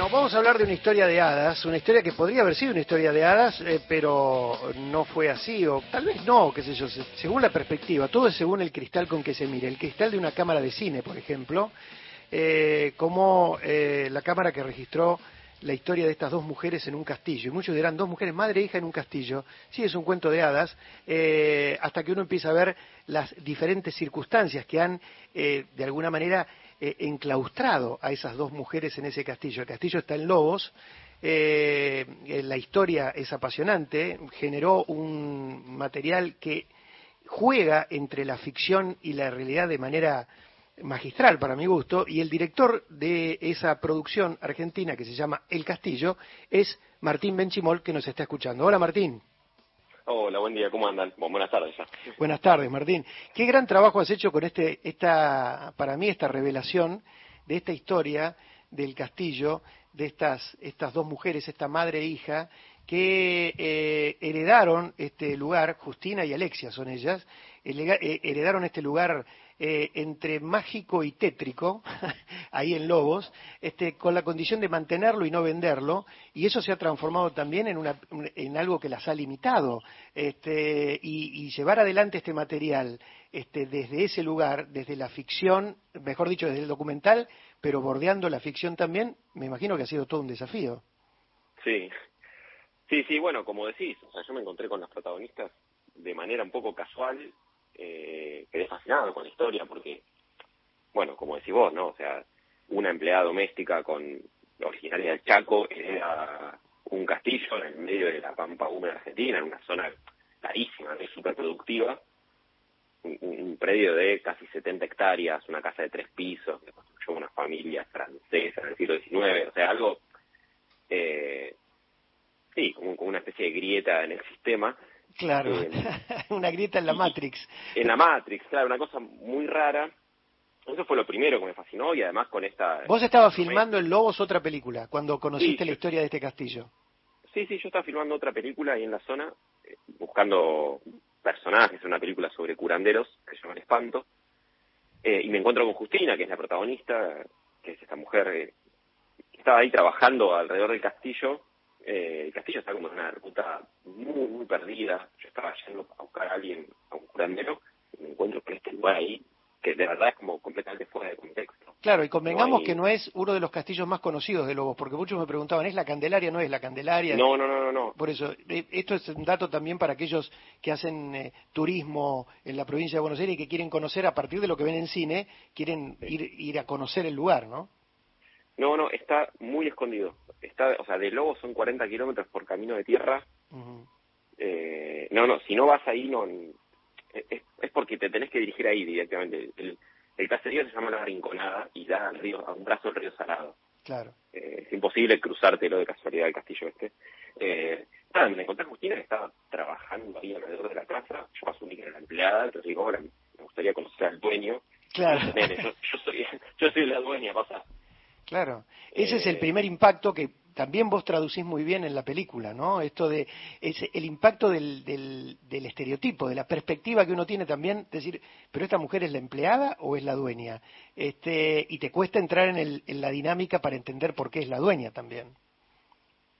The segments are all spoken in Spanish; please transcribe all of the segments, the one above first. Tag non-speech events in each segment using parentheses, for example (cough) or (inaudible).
Bueno, vamos a hablar de una historia de hadas, una historia que podría haber sido una historia de hadas, eh, pero no fue así, o tal vez no, qué sé yo, se- según la perspectiva, todo es según el cristal con que se mire. El cristal de una cámara de cine, por ejemplo, eh, como eh, la cámara que registró la historia de estas dos mujeres en un castillo. Y muchos dirán, dos mujeres, madre e hija en un castillo. Sí, es un cuento de hadas, eh, hasta que uno empieza a ver las diferentes circunstancias que han, eh, de alguna manera, eh, enclaustrado a esas dos mujeres en ese castillo. El castillo está en Lobos, eh, eh, la historia es apasionante, generó un material que juega entre la ficción y la realidad de manera magistral para mi gusto, y el director de esa producción argentina que se llama El Castillo es Martín Benchimol, que nos está escuchando. Hola Martín. Hola, buen día, ¿cómo andan? Buenas tardes ya. Buenas tardes, Martín. Qué gran trabajo has hecho con este, esta, para mí, esta revelación de esta historia del castillo, de estas, estas dos mujeres, esta madre e hija, que eh, heredaron este lugar, Justina y Alexia son ellas, helega- eh, heredaron este lugar eh, entre mágico y tétrico, (laughs) ahí en Lobos, este, con la condición de mantenerlo y no venderlo, y eso se ha transformado también en, una, en algo que las ha limitado, este, y, llevar adelante este material este, desde ese lugar, desde la ficción, mejor dicho, desde el documental, pero bordeando la ficción también, me imagino que ha sido todo un desafío. Sí, sí, sí, bueno, como decís, o sea, yo me encontré con las protagonistas de manera un poco casual, eh, quedé fascinado con la historia porque, bueno, como decís vos, ¿no? O sea, una empleada doméstica con originaria del Chaco era un castillo en el medio de la pampa húmeda argentina, en una zona carísima, súper productiva, un, un predio de casi 70 hectáreas, una casa de tres pisos que construyó una familia francesa en el siglo XIX, o sea, algo, eh, sí, como, como una especie de grieta en el sistema. Claro, Eh, (laughs) una grieta en la Matrix. En la Matrix, claro, una cosa muy rara. Eso fue lo primero que me fascinó y además con esta... Vos estabas filmando en Lobos otra película, cuando conociste Sí, la historia de este castillo. Sí, sí, yo estaba filmando otra película ahí en la zona, eh, buscando personajes, una película sobre curanderos, que se llama El Espanto, eh, y me encuentro con Justina, que es la protagonista, que es esta mujer que estaba ahí trabajando alrededor del castillo. Eh, el castillo está como en una ruta muy, muy perdida. Yo estaba yendo a buscar a alguien, a un curandero, y me encuentro con este lugar ahí, que de verdad es como completamente fuera de contexto. Claro, y convengamos hay- que no es uno de los castillos más conocidos de Lobos, porque muchos me preguntaban, ¿es la Candelaria? No es la Candelaria. No, no, no, no, no. Por eso, eh, esto es un dato también para aquellos que hacen eh, turismo en la provincia de Buenos Aires y que quieren conocer a partir de lo que ven en cine, quieren ir, ir a conocer el lugar, ¿no? No, no, está muy escondido. Está, o sea, de Lobos son 40 kilómetros por camino de tierra. Eh, no, no, si no vas ahí, no es, es porque te tenés que dirigir ahí directamente. El, el caserío se llama La Rinconada y da al río, a un brazo del río Salado. Claro. Eh, es imposible cruzártelo de casualidad del castillo este. Eh, nada, me encontré a Justina que estaba trabajando ahí alrededor de la casa. Yo asumí que era la empleada, entonces digo, ahora me gustaría conocer al dueño. Claro. Nene, yo, yo soy, yo soy la dueña, pasa. Claro, ese es el Eh, primer impacto que también vos traducís muy bien en la película, ¿no? Esto de es el impacto del, del, del estereotipo, de la perspectiva que uno tiene también, decir, pero esta mujer es la empleada o es la dueña, este, y te cuesta entrar en, el, en la dinámica para entender por qué es la dueña también.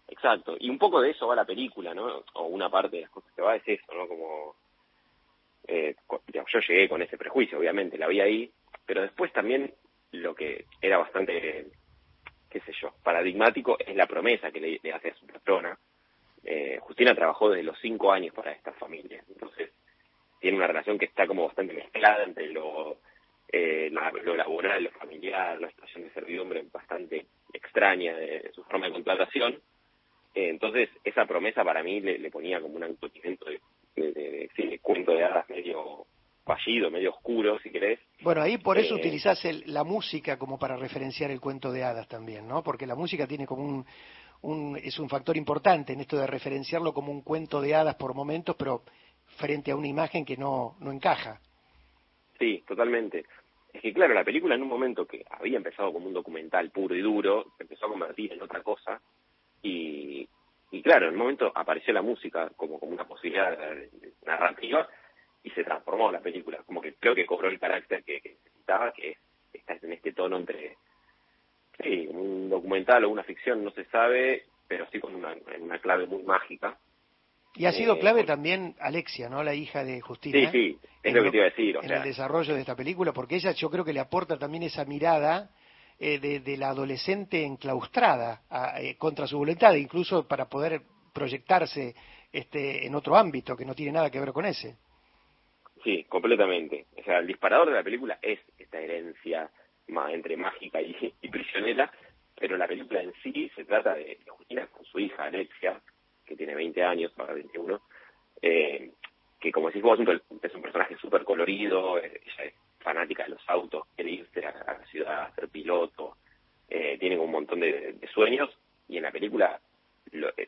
Exacto, y un poco de eso va la película, ¿no? O una parte de las cosas que va es eso, ¿no? Como, eh, yo llegué con ese prejuicio, obviamente, la vi ahí, pero después también lo que era bastante, qué sé yo, paradigmático es la promesa que le, hace a su patrona. Eh, Justina trabajó desde los cinco años para esta familia, entonces tiene una relación que está como bastante mezclada entre lo, eh, lo laboral, lo familiar, la situación de servidumbre bastante extraña de su forma de contratación. Eh, entonces, esa promesa para mí le, ponía como un acontecimiento de, de, de cuento de hadas medio fallido, medio oscuro, si querés. Bueno, ahí por eso Eh, utilizás el- la música como para referenciar el cuento de hadas también, ¿no? Porque la música tiene como un, un- es un factor importante en esto de referenciarlo como un cuento de hadas por momentos, pero frente a una imagen que no, no encaja. Sí, totalmente. Es que claro, la película en un momento que había empezado como un documental puro y duro, se empezó a convertir en otra cosa y, y claro, en un momento apareció la música como, como una posibilidad narrativa y se transformó la película, como que creo que cobró el carácter que, que necesitaba, que es, está en este tono entre Sí, un documental o una ficción, no se sabe, pero sí con una, una clave muy mágica. Y ha sido eh, clave también Alexia, ¿no? La hija de Justina. Sí, sí, es lo que te iba a decir. en el desarrollo de esta película, porque ella yo creo que le aporta también esa mirada eh, de, la adolescente enclaustrada eh, contra su voluntad, incluso para poder proyectarse este, en otro ámbito que no tiene nada que ver con ese. Sí, completamente. O sea, el disparador de la película es esta herencia entre mágica y, prisionera, pero la película en sí se trata de, Justina con su hija Alexia, que tiene 20 años, ahora 21, eh, que como decís vos, es un personaje súper colorido, eh, ella es fanática de los autos, quiere irse a, la ciudad a ser piloto, eh, tiene un montón de, sueños, y en la película,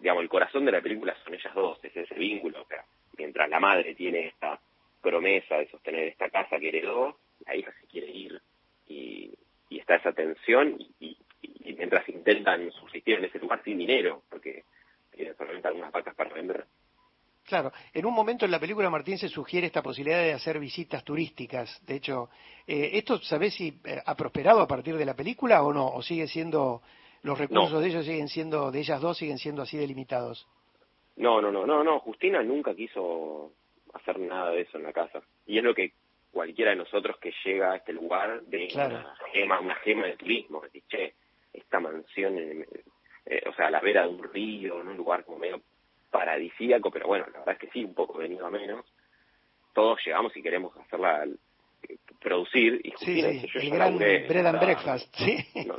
digamos, el corazón de la película son ellas dos, es ese vínculo, o sea, mientras la madre tiene esta promesa de sostener esta casa que heredó, la hija se quiere ir y, está esa tensión y, mientras intentan subsistir en ese lugar sin dinero, porque tienen solamente algunas vacas para vender. Claro, en un momento en la película Martín se sugiere esta posibilidad de hacer visitas turísticas. De hecho, eh, ¿esto sabés si eh, ha prosperado a partir de la película o no? ¿O sigue siendo, los recursos de ellos siguen siendo, de ellas dos siguen siendo así delimitados? No, no, no, no, no. Justina nunca quiso hacer nada de eso en la casa. Y es lo que cualquiera de nosotros que llega a este lugar de una gema, una gema de turismo, che, esta mansión, eh, o sea, a la vera de un río, en un lugar como medio paradisíaco, pero bueno, la verdad es que sí, un poco venido a menos. Todos llegamos y queremos hacerla eh, producir y sí, sí, el gran bread and breakfast, sí.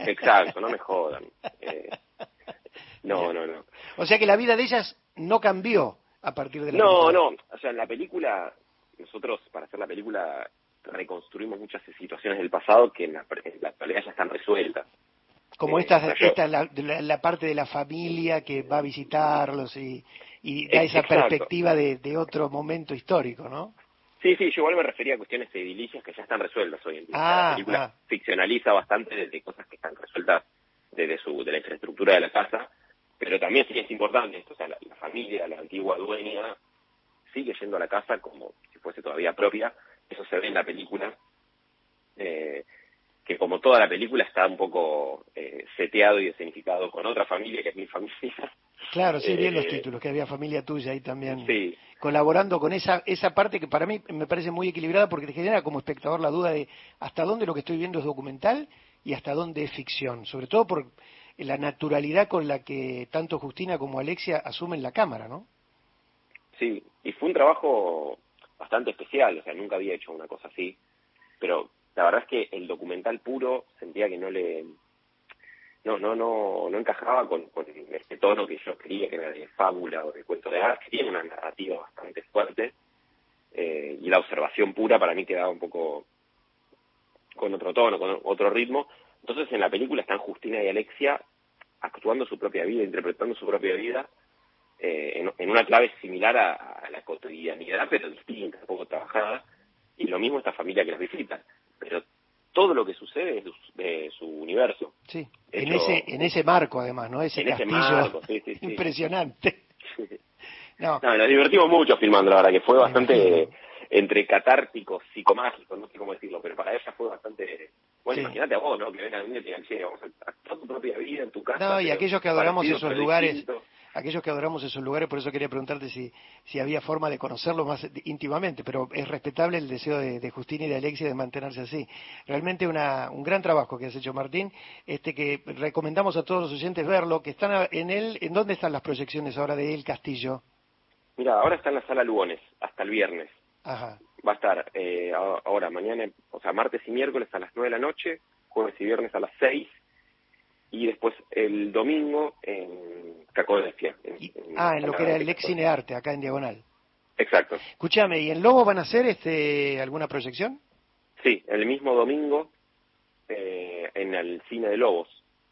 exacto, no me jodan. Eh, (laughs) no, no, no. O sea que la vida de ellas no cambió a partir de la No, no, o sea, en la película, nosotros para hacer la película reconstruimos muchas situaciones del pasado que en la, actualidad ya están resueltas. Como esta, esta la, la, parte de la familia que va a visitarlos y, y da esa perspectiva de, de, otro momento histórico, ¿no? Sí, sí, yo igual me refería a cuestiones edilicias que ya están resueltas hoy en día. la ah, película ah. ficcionaliza bastante de, cosas que están resueltas desde su, de la infraestructura de la casa pero también sí es importante esto, o sea, la, familia, la antigua dueña, sigue yendo a la casa como si fuese todavía propia, eso se ve en la película, eh, que como toda la película está un poco eh, seteado y escenificado con otra familia que es mi familia. Claro, sí, bien los eh, títulos, que había familia tuya ahí también. Sí. Colaborando con esa, esa parte que para mí me parece muy equilibrada porque te genera como espectador la duda de hasta dónde lo que estoy viendo es documental y hasta dónde es ficción. Sobre todo por la naturalidad con la que tanto Justina como Alexia asumen la cámara, ¿no? Sí, y fue un trabajo bastante especial, o sea, nunca había hecho una cosa así, pero la verdad es que el documental puro sentía que no le no no no no encajaba con, con este tono que yo quería que era de fábula o de cuento de arte, tiene una narrativa bastante fuerte eh, y la observación pura para mí quedaba un poco con otro tono, con otro ritmo, entonces en la película están Justina y Alexia actuando su propia vida, interpretando su propia vida eh, en, una clave similar a, la cotidianidad, pero distinta, un poco trabajada, y lo mismo esta familia que las visita. Pero todo lo que sucede es de su, universo. Sí, en, ese, en ese marco además, ¿no? Ese castillo (laughs) impresionante. (laughs) no. no, nos divertimos mucho filmando, la verdad, que fue bastante entre catártico, psicomágico, no sé cómo decirlo, pero para ella fue bastante bueno, ¿no? Que y te digan, che, vamos a tu propia vida en tu casa. No, y aquellos que adoramos esos lugares, aquellos que adoramos esos lugares, por eso quería preguntarte si, si había forma de conocerlos más íntimamente, pero es respetable el deseo de, de Justina y de Alexia de mantenerse así. Realmente una, un gran trabajo que has hecho, Martín, este que recomendamos a todos los oyentes verlo, que están en él, ¿en dónde están las proyecciones ahora de El Castillo? Mira, ahora está en la sala Lugones, hasta el viernes. Ajá va a estar eh, ahora, mañana, o sea, martes y miércoles a las 9 de la noche, jueves y viernes a las 6, y después el domingo en Cacodecia. ah, en lo que era el ex Cine Arte, acá en Diagonal. Exacto. Escúchame, ¿y en Lobos van a hacer este alguna proyección? Sí, el mismo domingo eh, en el Cine de Lobos.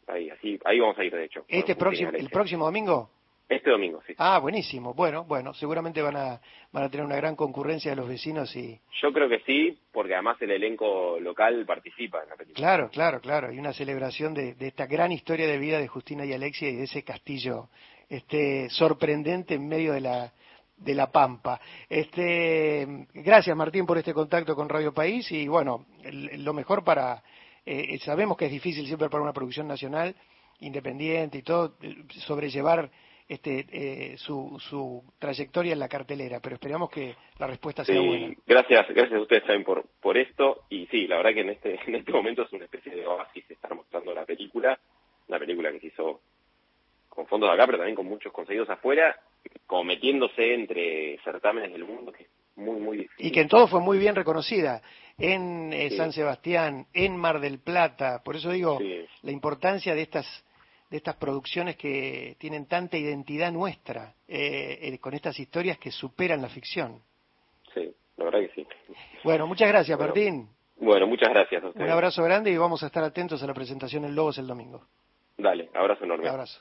Ahí, así, ahí vamos a ir, de hecho. ¿Este próximo, el próximo domingo? Este domingo, sí. Ah, buenísimo. Bueno, bueno, seguramente van a, van a tener una gran concurrencia de los vecinos y... Yo creo que sí, porque además el elenco local participa en la película. Claro, claro, claro. Y una celebración de, esta gran historia de vida de Justina y Alexia y de ese castillo este, sorprendente en medio de la, de la Pampa. Este, gracias Martín por este contacto con Radio País y bueno, lo mejor para eh, sabemos que es difícil siempre para una producción nacional, independiente y todo, sobrellevar este, eh, su, su trayectoria en la cartelera, pero esperamos que la respuesta sea buena. Gracias, gracias a ustedes también por, por esto, y sí, la verdad que en este, en este momento es una especie de oasis estar mostrando la película, la película que se hizo con fondos de acá, pero también con muchos conseguidos afuera, como metiéndose entre certámenes del mundo, que es muy, muy difícil. Y que en todo fue muy bien reconocida, en eh, San Sebastián, en Mar del Plata, por eso digo la importancia de estas de estas producciones que tienen tanta identidad nuestra, eh, eh, con estas historias que superan la ficción. Sí, la verdad que sí. Bueno, muchas gracias, Martín. Bueno, muchas gracias a Un abrazo grande y vamos a estar atentos a la presentación en Lobos el domingo. Dale, abrazo enorme. abrazo.